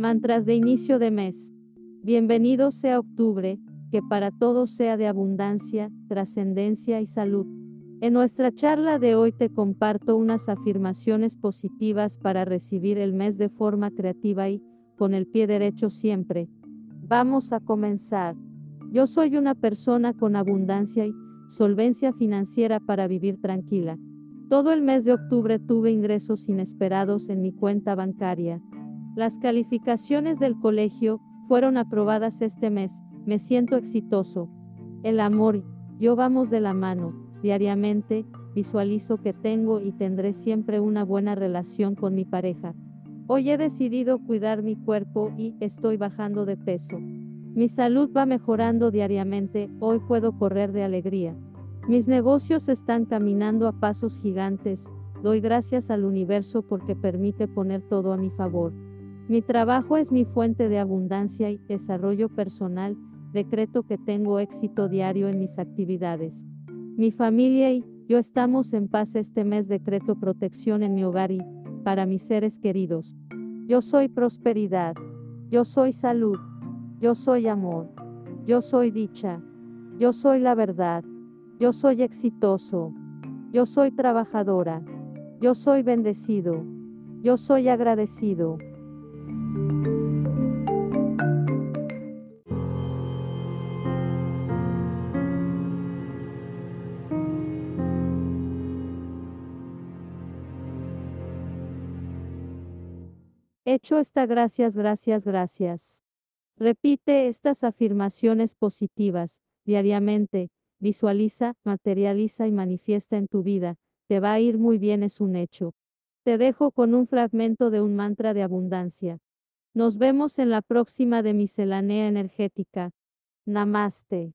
Mantras de inicio de mes. Bienvenido sea octubre, que para todos sea de abundancia, trascendencia y salud. En nuestra charla de hoy te comparto unas afirmaciones positivas para recibir el mes de forma creativa y, con el pie derecho siempre. Vamos a comenzar. Yo soy una persona con abundancia y solvencia financiera para vivir tranquila. Todo el mes de octubre tuve ingresos inesperados en mi cuenta bancaria. Las calificaciones del colegio fueron aprobadas este mes. Me siento exitoso. El amor, yo vamos de la mano. Diariamente, visualizo que tengo y tendré siempre una buena relación con mi pareja. Hoy he decidido cuidar mi cuerpo y estoy bajando de peso. Mi salud va mejorando diariamente, hoy puedo correr de alegría. Mis negocios están caminando a pasos gigantes, doy gracias al universo porque permite poner todo a mi favor. Mi trabajo es mi fuente de abundancia y desarrollo personal, decreto que tengo éxito diario en mis actividades. Mi familia y yo estamos en paz este mes, decreto protección en mi hogar y para mis seres queridos. Yo soy prosperidad. Yo soy salud. Yo soy amor. Yo soy dicha. Yo soy la verdad. Yo soy exitoso. Yo soy trabajadora. Yo soy bendecido. Yo soy agradecido. Hecho está gracias, gracias, gracias. Repite estas afirmaciones positivas diariamente, visualiza, materializa y manifiesta en tu vida, te va a ir muy bien es un hecho. Te dejo con un fragmento de un mantra de abundancia. Nos vemos en la próxima de miscelánea energética. Namaste.